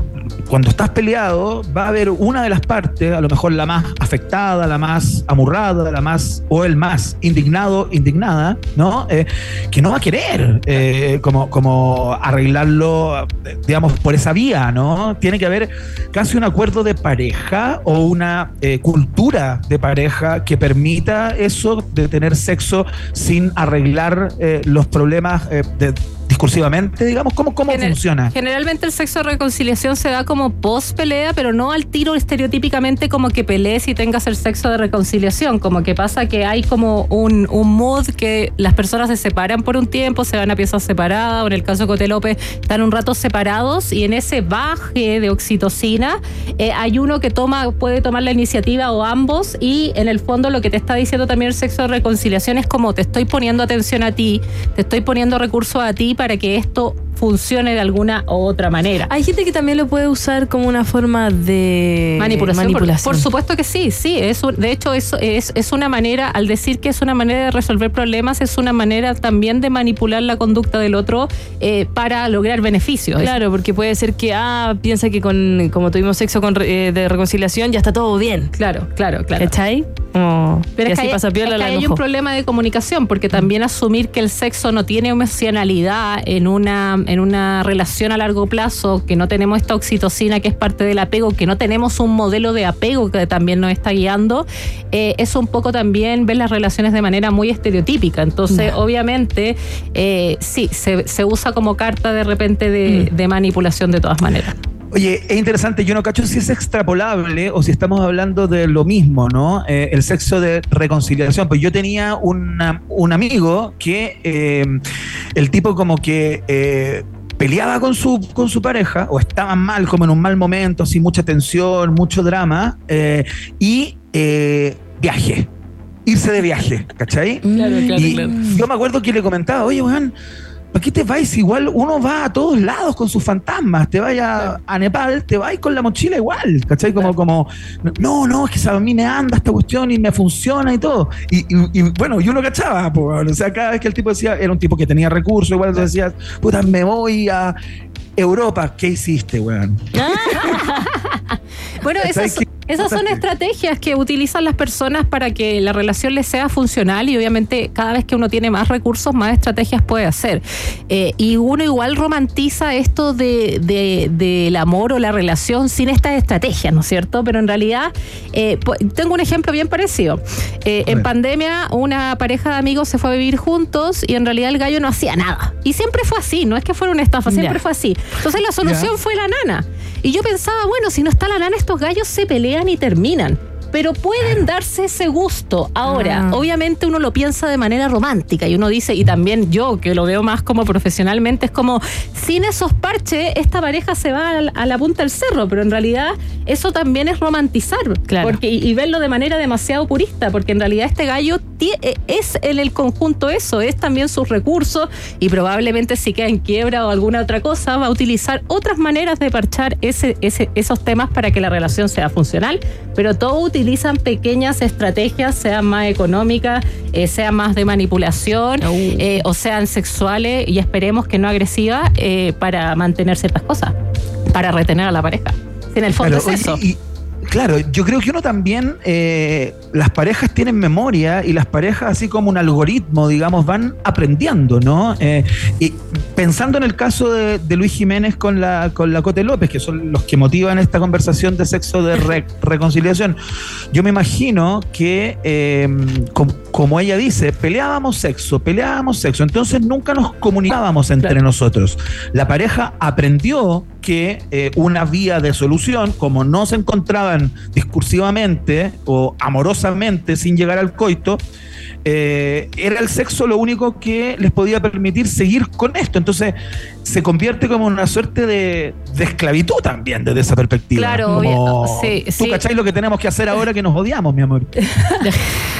cuando estás peleado, va a haber una de las partes, a lo mejor la más afectada, la más amurrada, la más, o el más indignado, indignada, ¿no? Eh, que no va a querer eh, como, como arreglarlo, digamos, por esa vía, ¿no? Tiene que haber casi un acuerdo de pareja o una eh, cultura de pareja que permita eso de tener sexo sin arreglar los problemas de- discursivamente, digamos, ¿cómo, cómo Gener- funciona? Generalmente el sexo de reconciliación se da como post pelea, pero no al tiro estereotípicamente como que pelees y tengas el sexo de reconciliación. Como que pasa que hay como un, un mood que las personas se separan por un tiempo, se van a piezas separadas, o en el caso de Cote López están un rato separados y en ese baje de oxitocina eh, hay uno que toma, puede tomar la iniciativa o ambos y en el fondo lo que te está diciendo también el sexo de reconciliación es como te estoy poniendo atención a ti, te estoy poniendo recursos a ti para que esto funcione de alguna u otra manera. Hay gente que también lo puede usar como una forma de Manipulación, por- manipulación. Por, supuesto que sí, sí. Es, un- de hecho, es, es, es una manera, al decir que es una manera de resolver problemas, es una manera también de manipular la conducta del otro eh, para lograr beneficios. Claro, porque puede ser que, ah, piensa que con, como tuvimos sexo con, eh, de reconciliación ya está todo bien. Claro, claro, claro. ¿Cachai? Como, Pero y es que así pasa piola es que la ahí hay un problema de comunicación, porque también asumir que el sexo no tiene emocionalidad en una, en una relación a largo plazo, que no tenemos esta oxitocina que es parte del apego, que no tenemos un modelo de apego que también nos está guiando, eh, es un poco también ver las relaciones de manera muy estereotípica. Entonces, obviamente, eh, sí, se, se usa como carta de repente de, de manipulación de todas maneras. Oye, es interesante, yo no cacho si es extrapolable o si estamos hablando de lo mismo, ¿no? Eh, el sexo de reconciliación. Pues yo tenía una- un amigo que eh, el tipo como que eh, peleaba con su, con su pareja o estaban mal, como en un mal momento, así mucha tensión, mucho drama, eh, y eh, viaje. Irse de viaje, ¿cachai? Claro, claro, y claro. yo me acuerdo que le comentaba, oye, weón, ¿para qué te vais? Igual uno va a todos lados con sus fantasmas. Te vayas a Nepal, te vais con la mochila igual, ¿cachai? Como, como, no, no, es que a mí me anda esta cuestión y me funciona y todo. Y, y- y, bueno, y uno cachaba, po, weón. o sea, cada vez que el tipo decía, era un tipo que tenía recursos, igual tú decías, puta, me voy a Europa, ¿qué hiciste, weón? Bueno, esas, ¿Qué esas son estrategias que utilizan las personas para que la relación les sea funcional y obviamente cada vez que uno tiene más recursos, más estrategias puede hacer. Eh, y uno igual romantiza esto de, de- del amor o la relación sin estas estrategias, ¿no es cierto? Pero en realidad, eh, tengo un ejemplo bien parecido. Eh, en pandemia, una pareja de amigos se fue a vivir juntos y en realidad el gallo no hacía nada. Y siempre fue así, no es que fuera una estafa, siempre fue así. Entonces la solución fue la nana. Y yo pensaba, bueno, si no está la nana, estos gallos se pelean y terminan. Pero pueden darse ese gusto. Ahora, Ah. obviamente uno lo piensa de manera romántica y uno dice, y también yo que lo veo más como profesionalmente, es como, sin esos parches, esta pareja se va a la, a la punta del cerro, pero en realidad eso también es romantizar. Claro. Porque, y, y verlo de manera demasiado purista, porque en realidad este gallo eh, es en el conjunto eso, es también sus recursos y probablemente si queda en quiebra o alguna otra cosa, va a utilizar otras maneras de parchar ese, ese- esos temas para que la relación sea funcional, pero todos utilizan pequeñas estrategias, sean más económicas, eh, sean más de manipulación eh, o sean sexuales y esperemos que no agresivas eh, para mantener ciertas cosas, para retener a la pareja. En el fondo Claro, es eso. y- claro, yo creo que uno también, eh, las parejas tienen memoria y las parejas, así como un algoritmo, digamos, van aprendiendo, ¿no? Eh, y pensando en el caso de, de Luis Jiménez con la, con la Cote López, que son los que motivan esta conversación de sexo de re- reconciliación, yo me imagino que, eh, com- como ella dice, peleábamos sexo, peleábamos sexo, entonces nunca nos comunicábamos entre nosotros. La pareja aprendió que una vía de solución, como no se discursivamente o amorosamente sin llegar al coito, eh, era el sexo lo único que les podía permitir seguir con esto. Entonces se convierte como una suerte de, de esclavitud también desde esa perspectiva. Claro, Como, obvio, sí, ¿Tú sí. cacháis lo que tenemos que hacer ahora que nos odiamos, mi amor?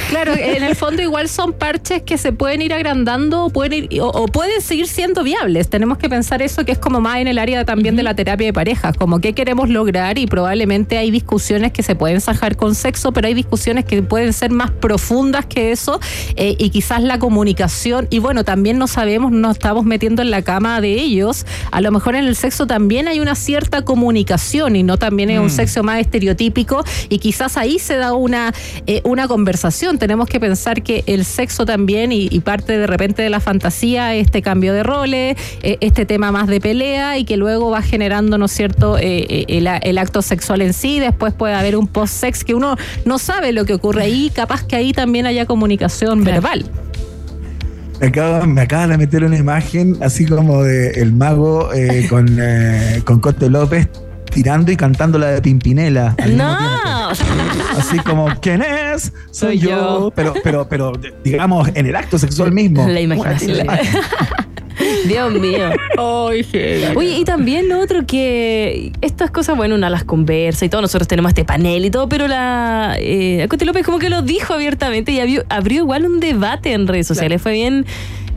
Claro, en el fondo igual son parches que se pueden ir agrandando pueden, ir- o, o pueden seguir siendo viables. Tenemos que pensar eso que es como más en el área también de la terapia de parejas, como qué queremos lograr y probablemente hay discusiones que se pueden sajar con sexo, pero hay discusiones que pueden ser más profundas que eso eh, y quizás la comunicación y bueno, también no sabemos, no nos estamos metiendo en la cama de ellos. A lo mejor en el sexo también hay una cierta comunicación y no también es un Mm. sexo más estereotípico y quizás ahí se da una, eh, una conversación. Tenemos que pensar que el sexo también y, y parte de repente de la fantasía, este cambio de roles, eh, este tema más de pelea y que luego va generando, ¿no es cierto?, eh, eh, el, el acto sexual en sí, después puede haber un post-sex que uno no sabe lo que ocurre ahí, capaz que ahí también haya comunicación verbal. Me acaba, me acaba de meter una imagen así como de el mago eh, con, eh, con Cote López tirando y cantando la de Pimpinela. No. Así como, ¿quién es? Soy Soy yo. yo. Pero, pero, pero, digamos, en el acto sexual mismo. La imaginación. Dios mío. Oye, y también lo otro que estas cosas, bueno, una las conversa y todo, nosotros tenemos este panel y todo, pero la eh, Cote López como que lo dijo abiertamente y abrió, abrió igual un debate en redes sociales. Fue bien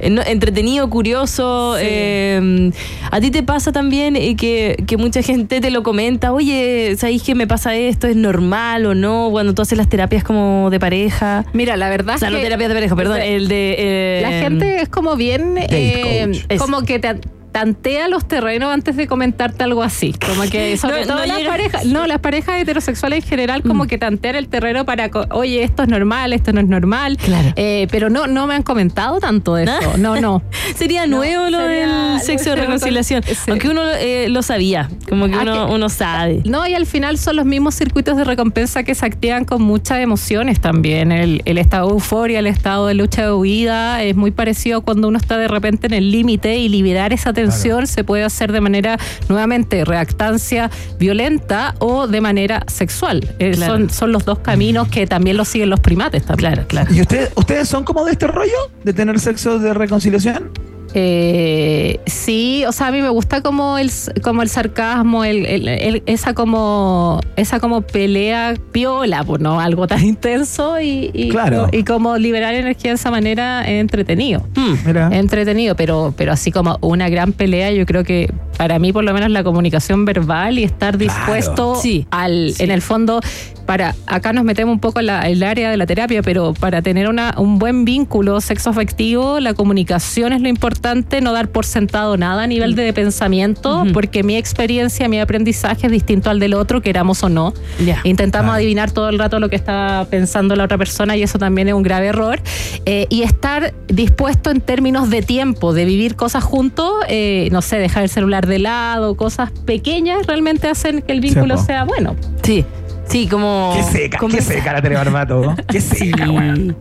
entretenido, curioso. eh, a ti te pasa también eh, que, que mucha gente te lo comenta, oye, ¿sabéis que me pasa esto? ¿Es normal o no? Cuando tú haces las terapias como de pareja. Mira, la verdad O sea, es no terapias de pareja, perdón, el de... eh, La gente es como bien, eh, como que te tantea los terrenos antes de comentarte algo así. Como que sobre No, todo no las llega- parejas, no, las parejas heterosexuales en general como que tantean el terreno para, oye, esto es normal, esto no es normal. Eh, pero no, no me han comentado tanto de eso. No, no. Sería nuevo lo sería- del sexo de reconciliación. sí. Aunque uno eh, lo sabía, como que Ah, uno, que- uno sabe. No, y al final son los mismos circuitos de recompensa que se activan con muchas emociones también. El, el estado de euforia, el estado de lucha de huida, es muy parecido cuando uno está de repente en el límite y liberar esa tensión se puede hacer de manera, nuevamente, reactancia violenta o de manera sexual. Eh, Claro. son, son los dos caminos que también lo siguen los primates también. Claro, claro. ¿Y ustedes, ustedes son como de este rollo? ¿De tener sexo de reconciliación? Eh, sí, o sea, a mí me gusta como el, como el sarcasmo, el, el- el- esa como esa como pelea piola, pues no algo tan intenso y, y, Claro. y como liberar energía de esa manera es entretenido. Mira. Entretenido, pero, pero así como una gran pelea, yo creo que para mí por lo menos la comunicación verbal y estar dispuesto Sí. al, en el fondo, para, acá nos metemos un poco en la- el área de la terapia, pero para tener una, un buen vínculo sexoafectivo, la comunicación es lo importante, no dar por sentado nada a nivel de pensamiento, porque mi experiencia, mi aprendizaje es distinto al del otro, queramos o no. Intentamos adivinar todo el rato lo que está pensando la otra persona y eso también es un grave error. Eh, y estar dispuesto en términos de tiempo, de vivir cosas juntos, eh, no sé, dejar el celular de lado, cosas pequeñas realmente hacen que el vínculo sea bueno. Sí, sí, como... Qué seca, como qué esa- seca la Tere Barbato. Qué seca, weón.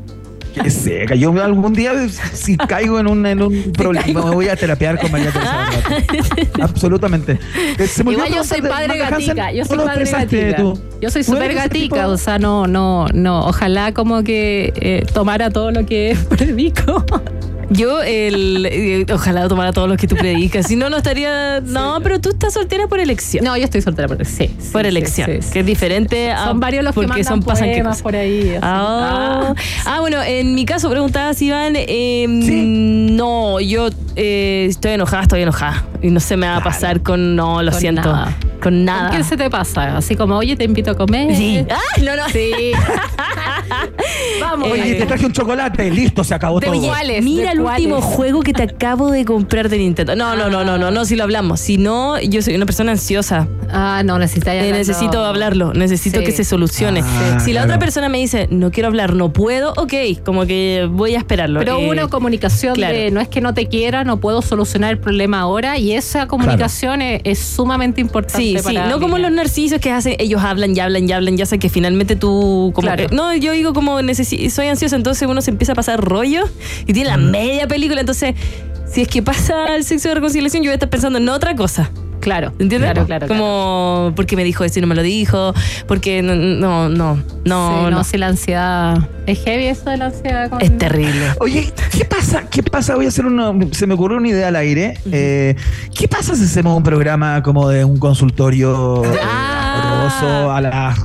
Qué seca. Yo algún día, si caigo en un, en un problema, me voy a terapiar con María Teresa. Barbato. Absolutamente. Eh, se me olvidó Igual yo soy padre gatica, yo ¿tú soy padre gatica. tú? Yo soy ¿Tú súper gatica, tipo? o sea, no, no, no. Ojalá como que eh, tomara todo lo que predico. Yo, el, eh, ojalá tomara todos los que tú predicas. Si no, no estaría. No, pero tú estás soltera por elección. No, yo estoy soltera por sí. sí, por sí, elección. sí, sí. Que es diferente a. Son varios los que porque mandan son pasan qué por ahí. así. Ah, ah, bueno, en mi caso preguntabas, Iván, eh, no, yo eh, estoy enojada, estoy enojada. Y no se me va a pasar con, no, lo Con siento, nada. con nada. ¿Con quién se te pasa? Así como, oye, te invito a comer. Sí. Ay, no, no. Sí. Vamos. Oye, te traje un chocolate, listo, se acabó De todo. iguales. Mira ¿de el último juego que te acabo de comprar de Nintendo. No, no, no, no, no, no, si lo hablamos. Si no, yo soy una persona ansiosa. Ah, no, necesitas Eh, necesito hablarlo, necesito Sí. que se solucione. Ah, si la claro. otra persona me dice, no quiero hablar, no puedo, ok, como que voy a esperarlo. Pero Eh, una comunicación claro. de no es que no te quiera, no puedo solucionar el problema ahora y esa comunicación es, es sumamente importante Sí, sí, para no como los narcisos que hacen, ellos hablan y hablan y hablan, ya sé que finalmente tú como Claro. que- no, yo digo como soy ansiosa, entonces uno se empieza a pasar rollo y tiene la media película, entonces si es que pasa el sexo de reconciliación, yo voy a estar pensando en otra cosa. Claro, ¿Entiendes? Claro, claro, Como, porque me dijo eso y no me lo dijo? Porque no, no, no, no. Sí, no. no, si la ansiedad. Es heavy eso de la ansiedad. con- Es terrible. Oye, ¿qué pasa? ¿Qué pasa? Voy a hacer una. Se me ocurrió una idea al aire. Eh, ¿Qué pasa si hacemos un programa como de un consultorio Ah. horroroso a las.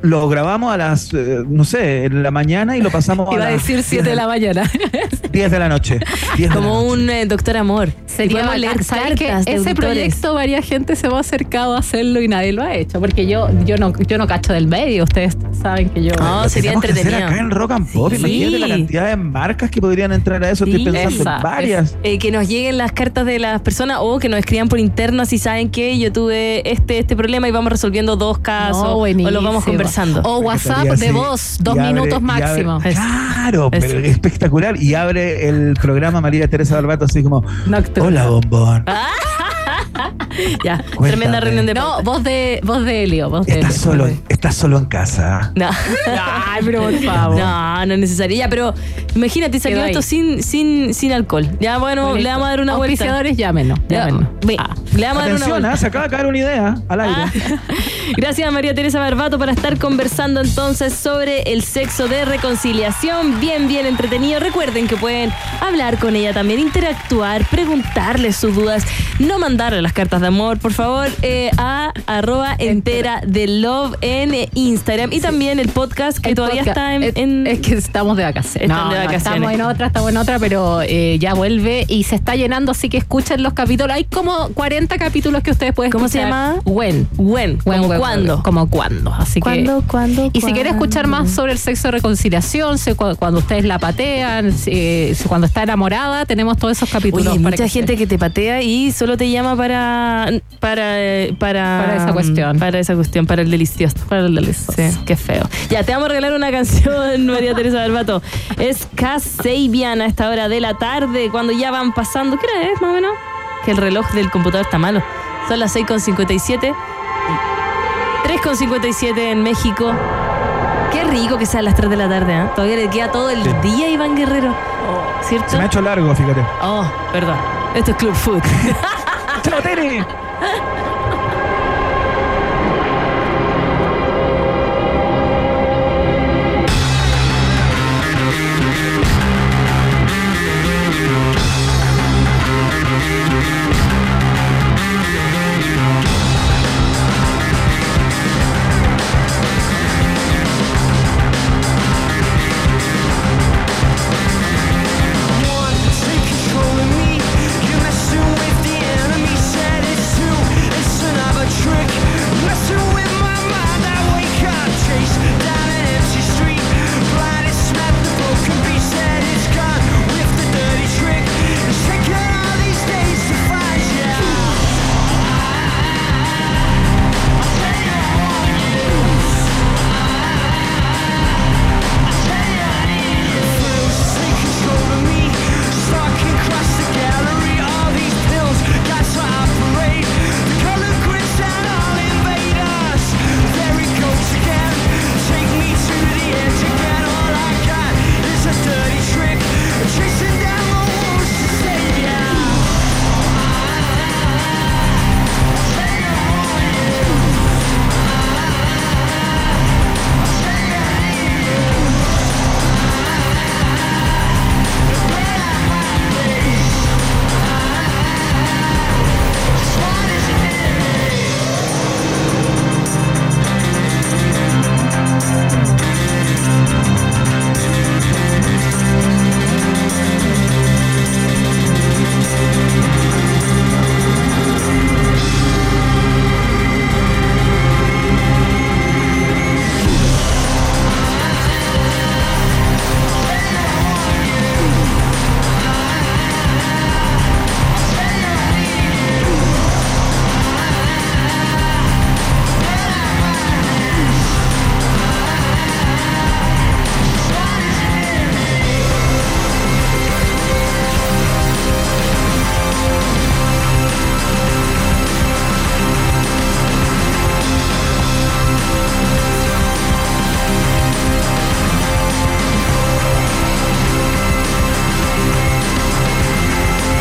Lo grabamos a las, eh, no sé, en la mañana y lo pasamos a Iba a las decir 7 de la mañana. 10 de la noche. 10 de la Como noche. un eh, doctor amor. Sería podemos leer cartas de Ese auditores. proyecto, varias gente se me ha acercado a hacerlo y nadie lo ha hecho. Porque yo, yo no, yo no cacho del medio. Ustedes saben que yo. No, Lo sería tenemos que hacer entretenido. acá en Rock and Pop. Sí. Imagínate la cantidad de marcas que podrían entrar a eso. Estoy Sí. pensando Esa, en varias. Eh, que nos lleguen las cartas de las personas o que nos escriban por interno si saben que yo tuve este este problema y vamos resolviendo dos casos No, o los vamos conversando. O WhatsApp de así, voz, dos abre- minutos abre- máximo. Claro, pero espectacular. Y abre el programa María Teresa Barbato así como, Nocturno. hola bombón. ya, Cuéntame. tremenda reunión de No, voz de, voz de Helio. Voz de Estás Helio. solo, estás solo en casa. No. Ay, pero por favor. No, no es necesario. Ya, pero imagínate, salió esto sin, sin, sin alcohol. Ya, bueno, le vamos a dar una vuelta. Auspiciadores, llámenos. Ya, llámenos. Ah. Le vamos a dar una Atención. ¿ah? se acaba de caer una idea al aire. Ah. Gracias a María Teresa Barbato por estar conversando entonces sobre el sexo de reconciliación. Bien, bien entretenido. Recuerden que pueden hablar con ella también, interactuar, preguntarle sus dudas, no mandarle las cartas de amor, por favor, eh, a arroba entera de love en Instagram y también el podcast que El todavía podcast. está en, es, en- es que estamos de vacaciones. Están de vacaciones. estamos en otra, estamos en otra, pero eh, ya vuelve y se está llenando, así que escuchen los capítulos. Hay como 40 capítulos que ustedes pueden ¿Cómo se escuchar. llama? When. When, When, como cuándo. Como cuándo. Así ¿Cuándo, que. cuándo, Y si quiere escuchar más sobre el sexo de reconciliación, cuando ustedes la patean, si, si cuando está enamorada, tenemos todos esos capítulos. Oye, hay para mucha que gente que te patea y solo te llama para para para Para esa cuestión. Para esa cuestión, para el delicioso. Para el delicioso. Sí, qué feo. Ya, te vamos a regalar una canción, María Teresa Barbato. Es Kasabian a esta hora de la tarde, cuando ya van pasando. ¿Qué hora es, más o menos? Que el reloj del computador está malo. Son las 6.57. 3.57 en México. Qué rico que sea a las 3 de la tarde, ¿eh? Todavía le queda todo el Sí. día, Iván Guerrero. ¿Cierto? Se me ha hecho largo, fíjate. Oh, perdón. Esto es Club Food. ¡Chao!